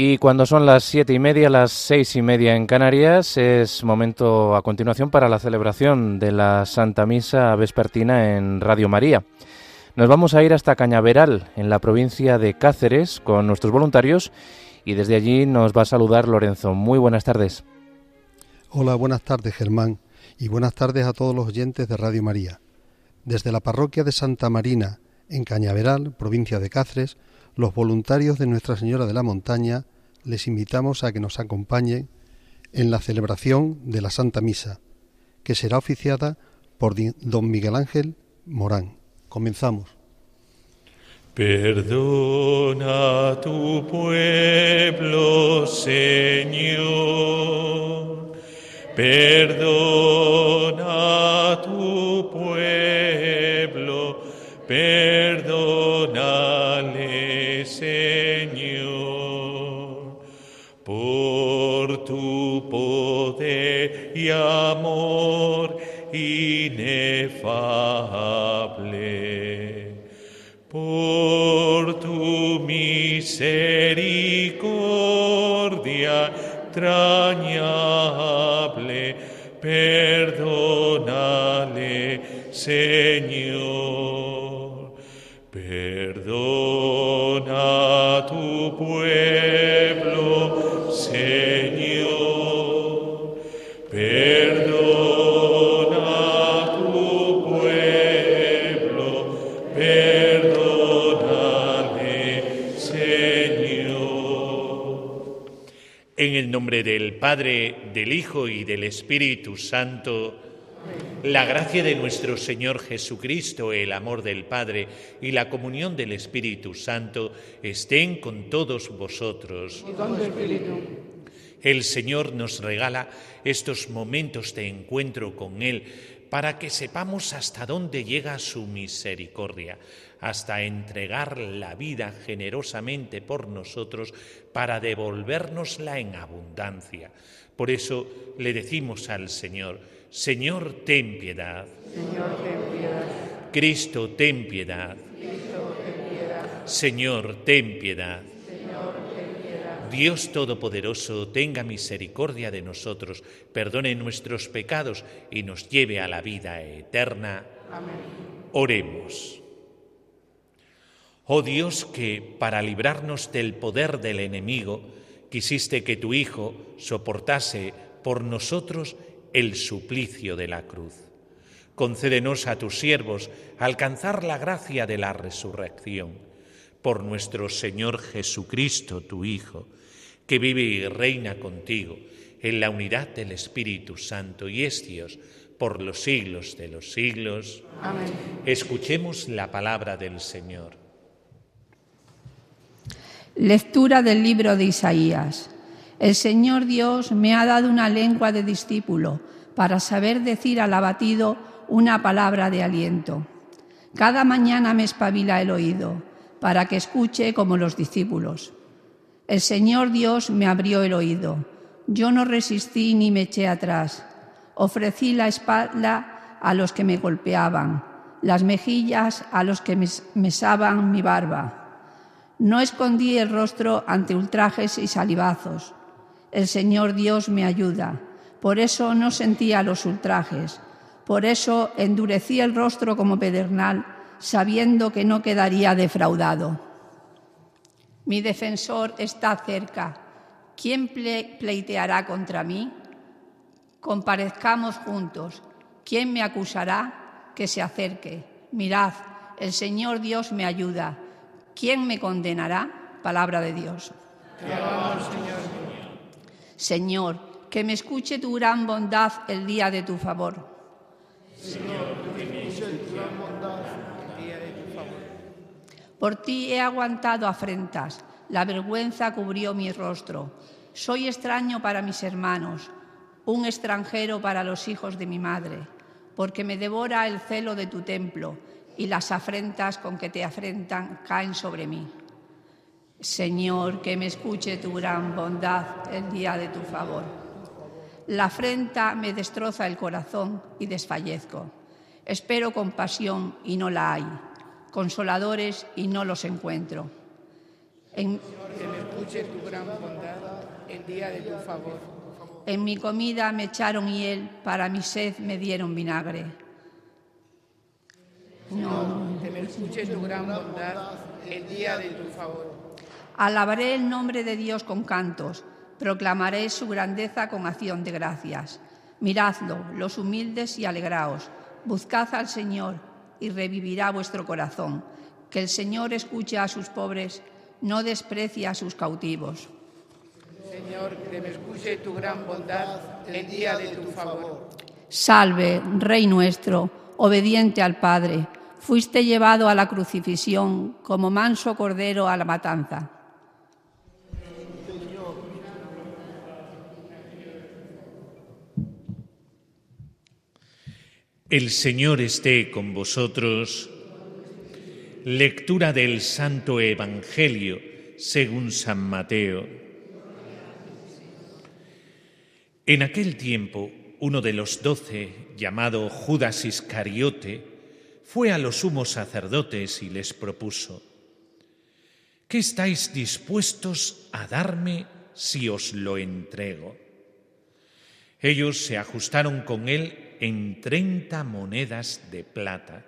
Y cuando son las siete y media, las seis y media en Canarias, es momento a continuación para la celebración de la Santa Misa Vespertina en Radio María. Nos vamos a ir hasta Cañaveral, en la provincia de Cáceres, con nuestros voluntarios y desde allí nos va a saludar Lorenzo. Muy buenas tardes. Hola, buenas tardes Germán y buenas tardes a todos los oyentes de Radio María. Desde la parroquia de Santa Marina, en Cañaveral, provincia de Cáceres, los voluntarios de Nuestra Señora de la Montaña les invitamos a que nos acompañen en la celebración de la Santa Misa, que será oficiada por don Miguel Ángel Morán. Comenzamos. Perdona tu pueblo, Señor. Perdona tu poder y amor inefable, por tu misericordia entrañable, perdónale, Señor, perdona tu pueblo, Señor, el nombre del Padre, del Hijo y del Espíritu Santo, la gracia de nuestro Señor Jesucristo, el amor del Padre y la comunión del Espíritu Santo estén con todos vosotros. El Señor nos regala estos momentos de encuentro con Él para que sepamos hasta dónde llega su misericordia, hasta entregar la vida generosamente por nosotros para devolvérnosla en abundancia. Por eso le decimos al Señor, Señor, ten piedad. Señor, ten piedad. Cristo, ten piedad. Cristo, ten piedad. Señor, ten piedad. Señor, ten piedad. Dios Todopoderoso, tenga misericordia de nosotros, perdone nuestros pecados y nos lleve a la vida eterna. Amén. Oremos. Oh Dios, que para librarnos del poder del enemigo, quisiste que tu Hijo soportase por nosotros el suplicio de la cruz. Concédenos a tus siervos alcanzar la gracia de la resurrección. Por nuestro Señor Jesucristo, tu Hijo, que vive y reina contigo en la unidad del Espíritu Santo y es Dios por los siglos de los siglos. Amén. Escuchemos la palabra del Señor. Lectura del libro de Isaías. El Señor Dios me ha dado una lengua de discípulo para saber decir al abatido una palabra de aliento. Cada mañana me espabila el oído para que escuche como los discípulos. El Señor Dios me abrió el oído. Yo no resistí ni me eché atrás. Ofrecí la espalda a los que me golpeaban, las mejillas a los que mesaban mi barba. No escondí el rostro ante ultrajes y salivazos. El Señor Dios me ayuda. Por eso no sentía los ultrajes. Por eso endurecí el rostro como pedernal, sabiendo que no quedaría defraudado. Mi defensor está cerca. ¿Quién pleiteará contra mí? Comparezcamos juntos. ¿Quién me acusará? Que se acerque. Mirad, el Señor Dios me ayuda. ¿Quién me condenará? Palabra de Dios. Señor. Que me escuche tu gran bondad el día de tu favor. Señor, que me escuche tu gran bondad el día de tu favor. Por ti he aguantado afrentas, la vergüenza cubrió mi rostro. Soy extraño para mis hermanos, un extranjero para los hijos de mi madre, porque me devora el celo de tu templo y las afrentas con que te afrentan caen sobre mí. Señor, que me escuche tu gran bondad el día de tu favor. La afrenta me destroza el corazón y desfallezco. Espero compasión y no la hay, consoladores y no los encuentro. En, escuche tu gran bondad el día de tu favor. En mi comida me echaron hiel, para mi sed me dieron vinagre. No, que me escuche tu gran bondad el día de tu favor. Alabaré el nombre de Dios con cantos, proclamaré su grandeza con acción de gracias. Miradlo, los humildes, y alegraos. Buscad al Señor y revivirá vuestro corazón. Que el Señor escuche a sus pobres, no desprecia a sus cautivos. Señor, que me escuche tu gran bondad el día de tu favor. Salve, Rey nuestro, obediente al Padre, fuiste llevado a la crucifixión como manso cordero a la matanza. El Señor esté con vosotros. Lectura del Santo Evangelio según San Mateo. En aquel tiempo, uno de los doce, llamado Judas Iscariote, fue a los sumos sacerdotes y les propuso, ¿qué estáis dispuestos a darme si os lo entrego? Ellos se ajustaron con él en treinta monedas de plata.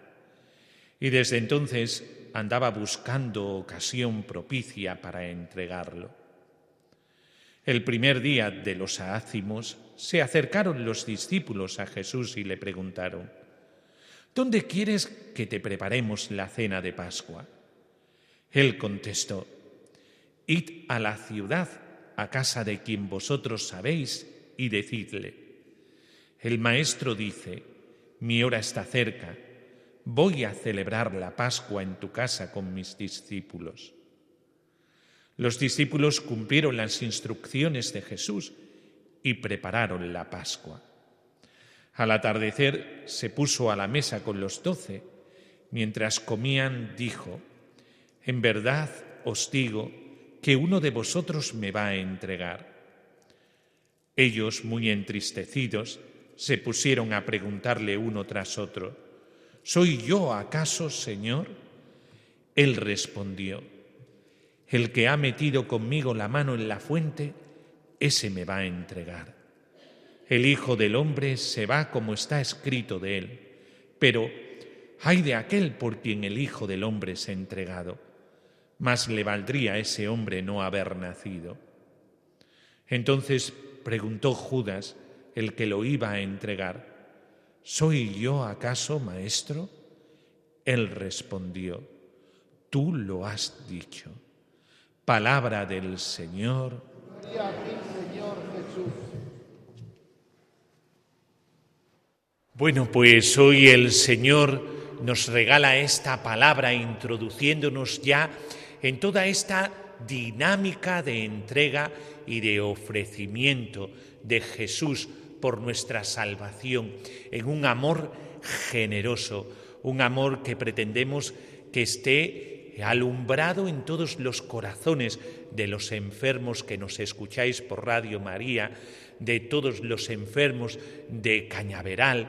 Y desde entonces andaba buscando ocasión propicia para entregarlo. El primer día de los ácimos se acercaron los discípulos a Jesús y le preguntaron, ¿Dónde quieres que te preparemos la cena de Pascua? Él contestó, Id a la ciudad, a casa de quien vosotros sabéis, y decidle, el Maestro dice, mi hora está cerca, voy a celebrar la Pascua en tu casa con mis discípulos. Los discípulos cumplieron las instrucciones de Jesús y prepararon la Pascua. Al atardecer se puso a la mesa con los doce. Mientras comían, dijo, En verdad os digo que uno de vosotros me va a entregar. Ellos, muy entristecidos, se pusieron a preguntarle uno tras otro, ¿Soy yo acaso, Señor? Él respondió, El que ha metido conmigo la mano en la fuente, ese me va a entregar. El Hijo del Hombre se va como está escrito de él, pero hay de aquel por quien el Hijo del Hombre se ha entregado. Más le valdría a ese hombre no haber nacido. Entonces preguntó Judas, el que lo iba a entregar, ¿Soy yo acaso maestro? Él respondió, Tú lo has dicho. Palabra del Señor. Bueno, pues hoy el Señor nos regala esta palabra introduciéndonos ya en toda esta dinámica de entrega y de ofrecimiento de Jesús por nuestra salvación, en un amor generoso, un amor que pretendemos que esté alumbrado en todos los corazones de los enfermos que nos escucháis por Radio María, de todos los enfermos de Cañaveral,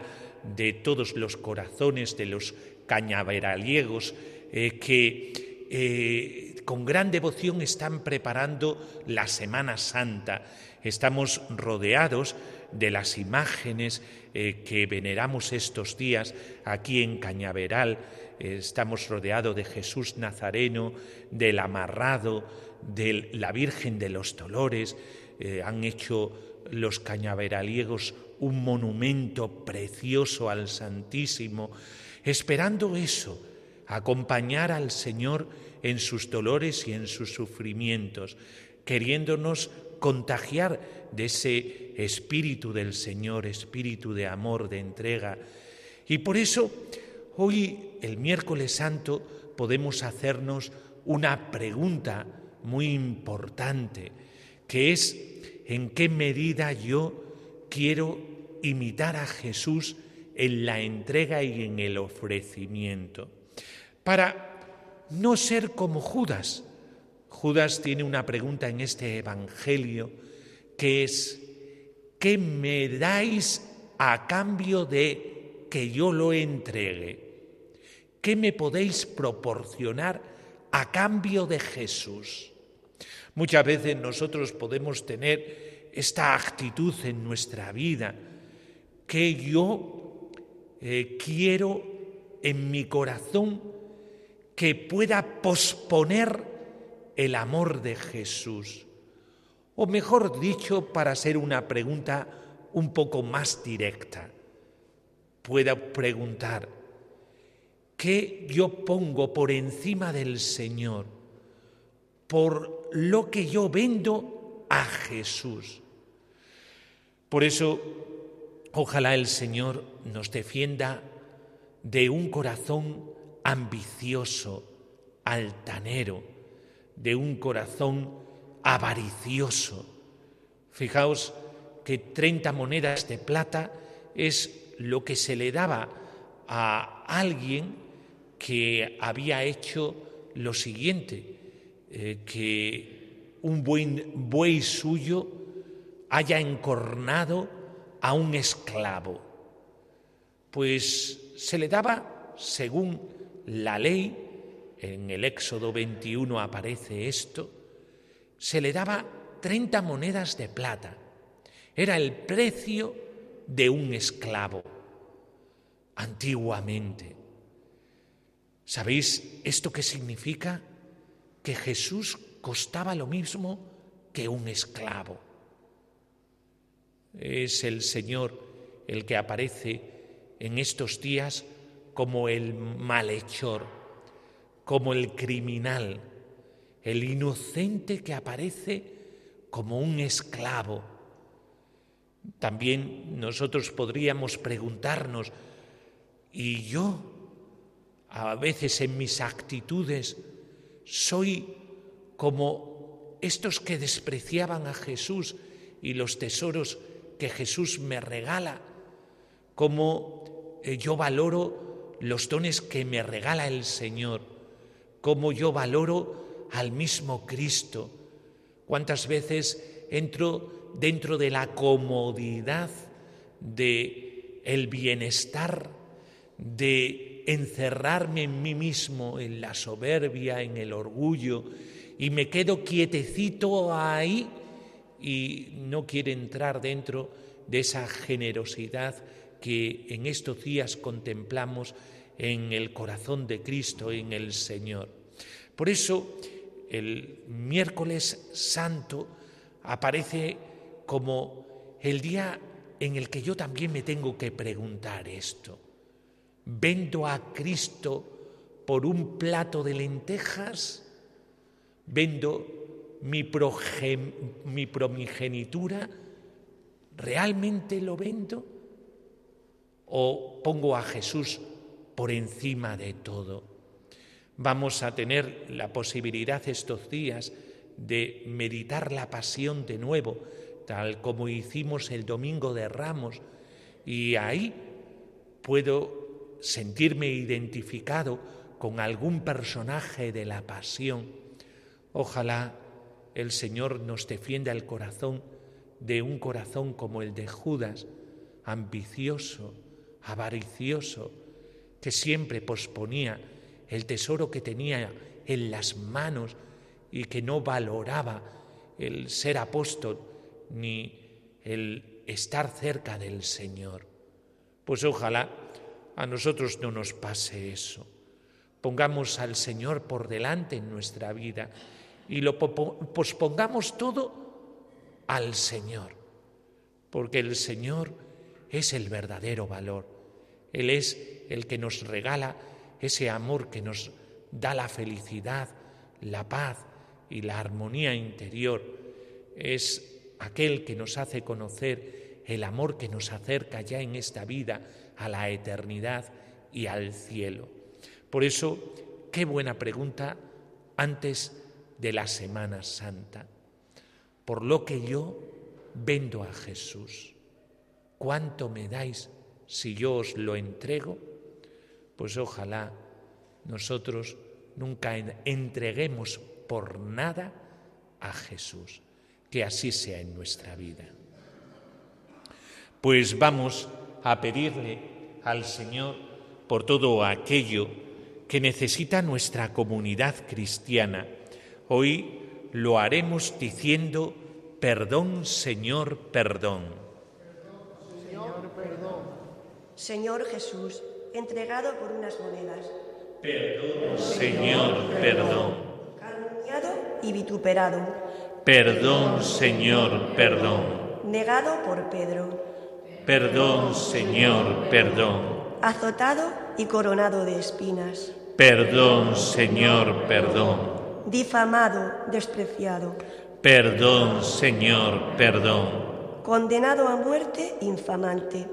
de todos los corazones de los cañaveraliegos eh, que eh, con gran devoción están preparando la Semana Santa. Estamos rodeados de las imágenes eh, que veneramos estos días aquí en Cañaveral. Estamos rodeados de Jesús Nazareno, del amarrado, de la Virgen de los Dolores. Eh, han hecho los cañaveraliegos un monumento precioso al Santísimo, esperando eso, acompañar al Señor en sus dolores y en sus sufrimientos, queriéndonos contagiar de ese espíritu del Señor, espíritu de amor, de entrega. Y por eso hoy, el miércoles santo, podemos hacernos una pregunta muy importante, que es en qué medida yo quiero imitar a Jesús en la entrega y en el ofrecimiento, para no ser como Judas. Judas tiene una pregunta en este Evangelio que es, ¿qué me dais a cambio de que yo lo entregue? ¿Qué me podéis proporcionar a cambio de Jesús? Muchas veces nosotros podemos tener esta actitud en nuestra vida, que yo eh, quiero en mi corazón que pueda posponer el amor de Jesús. O mejor dicho, para ser una pregunta un poco más directa, pueda preguntar, ¿qué yo pongo por encima del Señor? Por lo que yo vendo a Jesús. Por eso, ojalá el Señor nos defienda de un corazón ambicioso, altanero, de un corazón avaricioso. Fijaos que 30 monedas de plata es lo que se le daba a alguien que había hecho lo siguiente, eh, que un buen buey suyo haya encornado a un esclavo. Pues se le daba, según la ley, en el Éxodo 21 aparece esto, se le daba 30 monedas de plata. Era el precio de un esclavo antiguamente. ¿Sabéis esto qué significa? Que Jesús costaba lo mismo que un esclavo. Es el Señor el que aparece en estos días como el malhechor, como el criminal, el inocente que aparece como un esclavo. También nosotros podríamos preguntarnos, ¿y yo a veces en mis actitudes soy como estos que despreciaban a Jesús y los tesoros que Jesús me regala? ¿Cómo eh, yo valoro los dones que me regala el Señor? ¿Cómo yo valoro al mismo Cristo? ¿Cuántas veces entro dentro de la comodidad de el bienestar de encerrarme en mí mismo, en la soberbia, en el orgullo, y me quedo quietecito ahí y no quiero entrar dentro de esa generosidad que en estos días contemplamos en el corazón de Cristo, en el Señor. Por eso el miércoles santo aparece como el día en el que yo también me tengo que preguntar esto. ¿Vendo a Cristo por un plato de lentejas? ¿Vendo mi, mi promigenitura? ¿Realmente lo vendo? ¿O pongo a Jesús por encima de todo? Vamos a tener la posibilidad estos días de meditar la pasión de nuevo, tal como hicimos el domingo de Ramos, y ahí puedo sentirme identificado con algún personaje de la pasión. Ojalá el Señor nos defienda el corazón de un corazón como el de Judas, ambicioso, avaricioso, que siempre posponía el tesoro que tenía en las manos y que no valoraba el ser apóstol ni el estar cerca del Señor. Pues ojalá a nosotros no nos pase eso. Pongamos al Señor por delante en nuestra vida y lo pospongamos todo al Señor, porque el Señor es el verdadero valor. Él es el que nos regala ese amor que nos da la felicidad, la paz, y la armonía interior es aquel que nos hace conocer el amor que nos acerca ya en esta vida a la eternidad y al cielo. Por eso, qué buena pregunta antes de la Semana Santa. Por lo que yo vendo a Jesús, ¿cuánto me dais si yo os lo entrego? Pues ojalá nosotros nunca entreguemos por nada a Jesús. Que así sea en nuestra vida. Pues vamos a pedirle al Señor por todo aquello que necesita nuestra comunidad cristiana. Hoy lo haremos diciendo, perdón, Señor, perdón. Señor, perdón. Señor Jesús, entregado por unas monedas. Perdón, Señor, perdón. Calumniado y vituperado. Perdón, Señor, perdón. Negado por Pedro. Perdón, Señor, perdón. Azotado y coronado de espinas. Perdón, Señor, perdón. Difamado, despreciado. Perdón, Señor, perdón. Condenado a muerte infamante.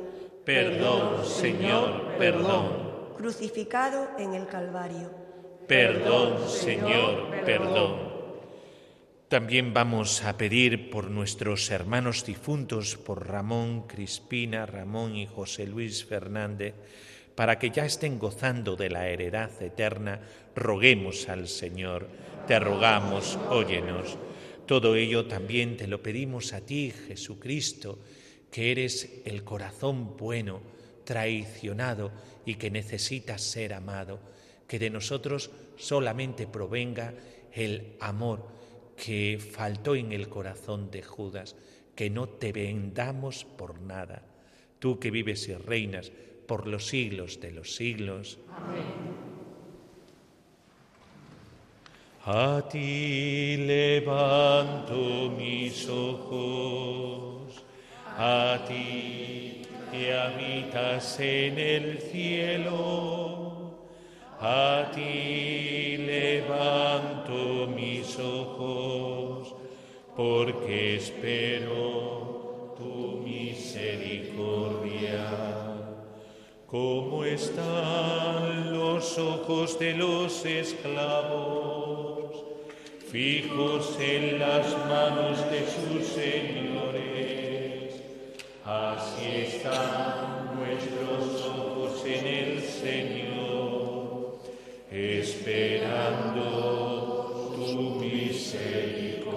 Perdón, Señor, perdón. Crucificado en el Calvario. Perdón, Señor, perdón. También vamos a pedir por nuestros hermanos difuntos, por Ramón, Crispina, Ramón y José Luis Fernández, para que ya estén gozando de la heredad eterna, roguemos al Señor, te rogamos, óyenos. Todo ello también te lo pedimos a ti, Jesucristo, que eres el corazón bueno, traicionado y que necesitas ser amado, que de nosotros solamente provenga el amor que faltó en el corazón de Judas, que no te vendamos por nada, tú que vives y reinas por los siglos de los siglos. Amén. A ti levanto mis ojos, a ti que habitas en el cielo, a ti levanto mis ojos, porque espero tu misericordia. ¿Cómo están los ojos de los esclavos? fijos en las manos de sus señores. Así están nuestros ojos en el Señor, esperando tu misericordia.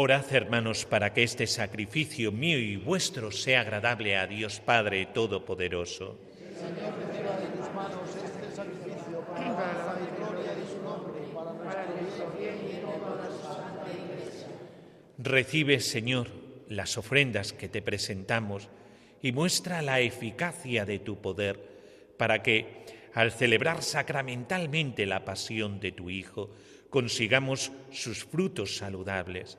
Orad, hermanos, para que este sacrificio mío y vuestro sea agradable a Dios Padre Todopoderoso. Recibe, Señor, las ofrendas que te presentamos y muestra la eficacia de tu poder para que, al celebrar sacramentalmente la pasión de tu Hijo, consigamos sus frutos saludables.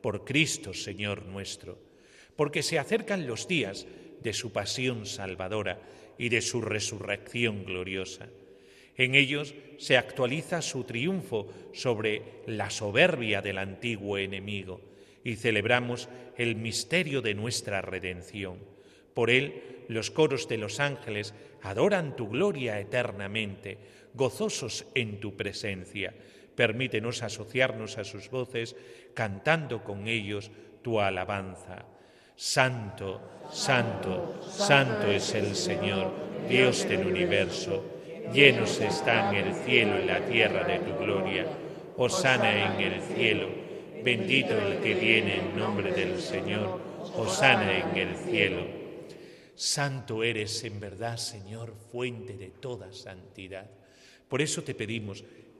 por Cristo Señor nuestro, porque se acercan los días de su pasión salvadora y de su resurrección gloriosa. En ellos se actualiza su triunfo sobre la soberbia del antiguo enemigo y celebramos el misterio de nuestra redención. Por él los coros de los ángeles adoran tu gloria eternamente, gozosos en tu presencia. Permítenos asociarnos a sus voces, cantando con ellos tu alabanza. Santo, santo, santo es el Señor, Dios del universo. Llenos están el cielo y la tierra de tu gloria. Osana en el cielo. Bendito el que viene en nombre del Señor. Osana en el cielo. Santo eres en verdad, Señor, fuente de toda santidad. Por eso te pedimos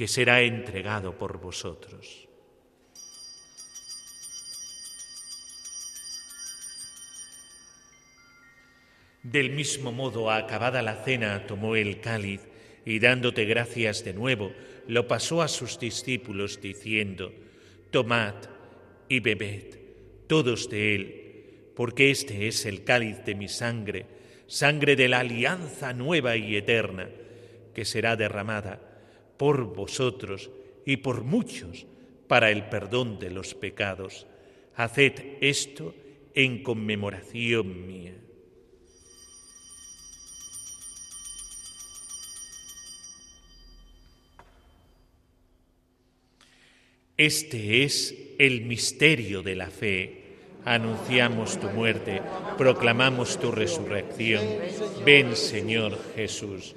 que será entregado por vosotros. Del mismo modo, acabada la cena, tomó el cáliz y dándote gracias de nuevo, lo pasó a sus discípulos diciendo, Tomad y bebed todos de él, porque este es el cáliz de mi sangre, sangre de la alianza nueva y eterna, que será derramada por vosotros y por muchos para el perdón de los pecados. Haced esto en conmemoración mía. Este es el misterio de la fe. Anunciamos tu muerte, proclamamos tu resurrección. Ven, Señor Jesús.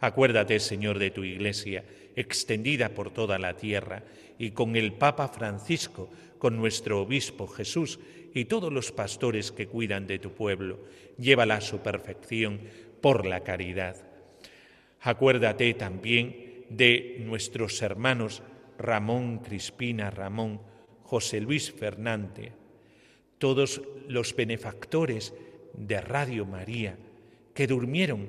Acuérdate, Señor, de tu Iglesia, extendida por toda la tierra, y con el Papa Francisco, con nuestro Obispo Jesús y todos los pastores que cuidan de tu pueblo. Llévala a su perfección por la caridad. Acuérdate también de nuestros hermanos Ramón, Crispina, Ramón, José Luis Fernández, todos los benefactores de Radio María que durmieron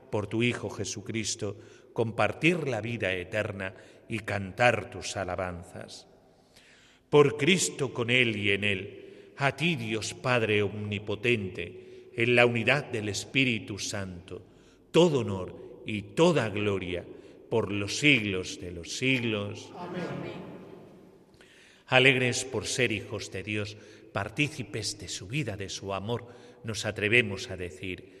por tu Hijo Jesucristo compartir la vida eterna y cantar tus alabanzas. Por Cristo con Él y en Él, a ti Dios Padre Omnipotente, en la unidad del Espíritu Santo, todo honor y toda gloria por los siglos de los siglos. Amén. Alegres por ser hijos de Dios, partícipes de su vida, de su amor, nos atrevemos a decir,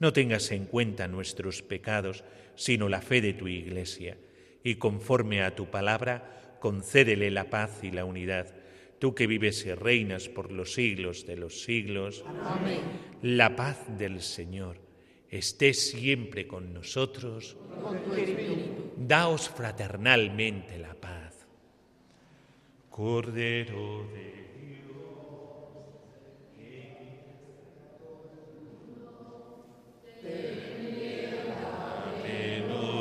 No tengas en cuenta nuestros pecados, sino la fe de tu Iglesia, y conforme a tu palabra, concédele la paz y la unidad. Tú que vives y reinas por los siglos de los siglos, Amén. la paz del Señor esté siempre con nosotros. Daos fraternalmente la paz. Cordero de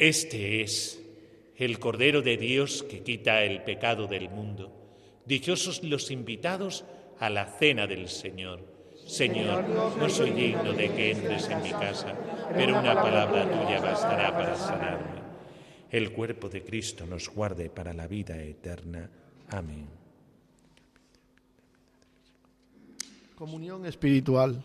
este es el Cordero de Dios que quita el pecado del mundo. Dichosos los invitados a la cena del Señor. Señor, no soy digno de que entres en mi casa, pero una palabra tuya bastará para sanarme. El cuerpo de Cristo nos guarde para la vida eterna. Amén. Comunión espiritual.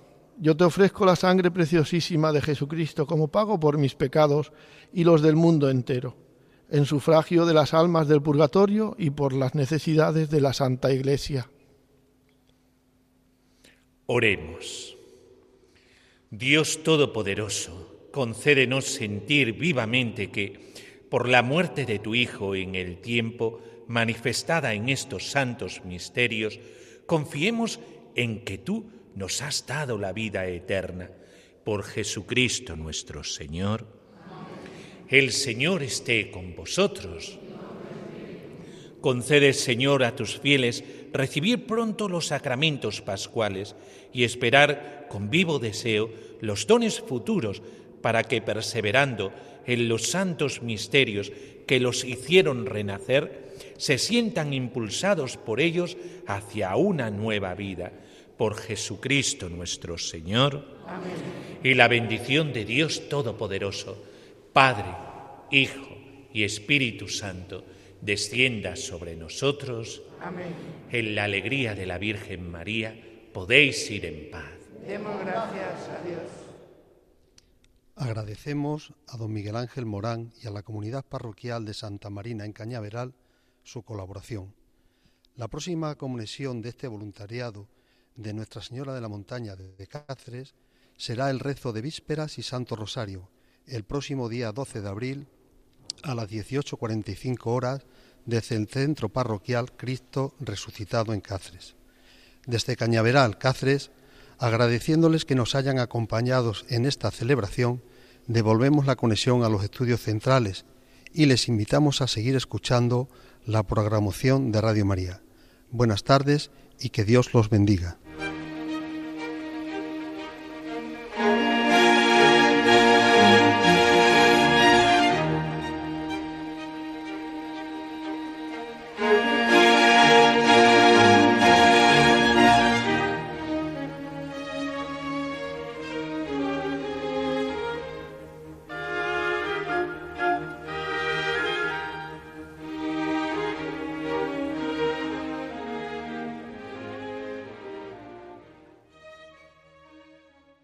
yo te ofrezco la sangre preciosísima de Jesucristo como pago por mis pecados y los del mundo entero, en sufragio de las almas del purgatorio y por las necesidades de la Santa Iglesia. Oremos. Dios Todopoderoso, concédenos sentir vivamente que, por la muerte de tu Hijo en el tiempo manifestada en estos santos misterios, confiemos en que tú nos has dado la vida eterna. Por Jesucristo nuestro Señor. El Señor esté con vosotros. Concede, Señor, a tus fieles recibir pronto los sacramentos pascuales y esperar con vivo deseo los dones futuros para que, perseverando en los santos misterios que los hicieron renacer, se sientan impulsados por ellos hacia una nueva vida. Por Jesucristo nuestro Señor. Amén. Y la bendición de Dios Todopoderoso, Padre, Hijo y Espíritu Santo, descienda sobre nosotros. Amén. En la alegría de la Virgen María podéis ir en paz. Demos gracias a Dios. Agradecemos a don Miguel Ángel Morán y a la comunidad parroquial de Santa Marina en Cañaveral su colaboración. La próxima conexión de este voluntariado de Nuestra Señora de la Montaña de Cáceres será el rezo de vísperas y Santo Rosario, el próximo día 12 de abril a las 18.45 horas desde el Centro Parroquial Cristo Resucitado en Cáceres. Desde Cañaveral, Cáceres, agradeciéndoles que nos hayan acompañado en esta celebración, devolvemos la conexión a los estudios centrales y les invitamos a seguir escuchando la programación de Radio María. Buenas tardes y que Dios los bendiga.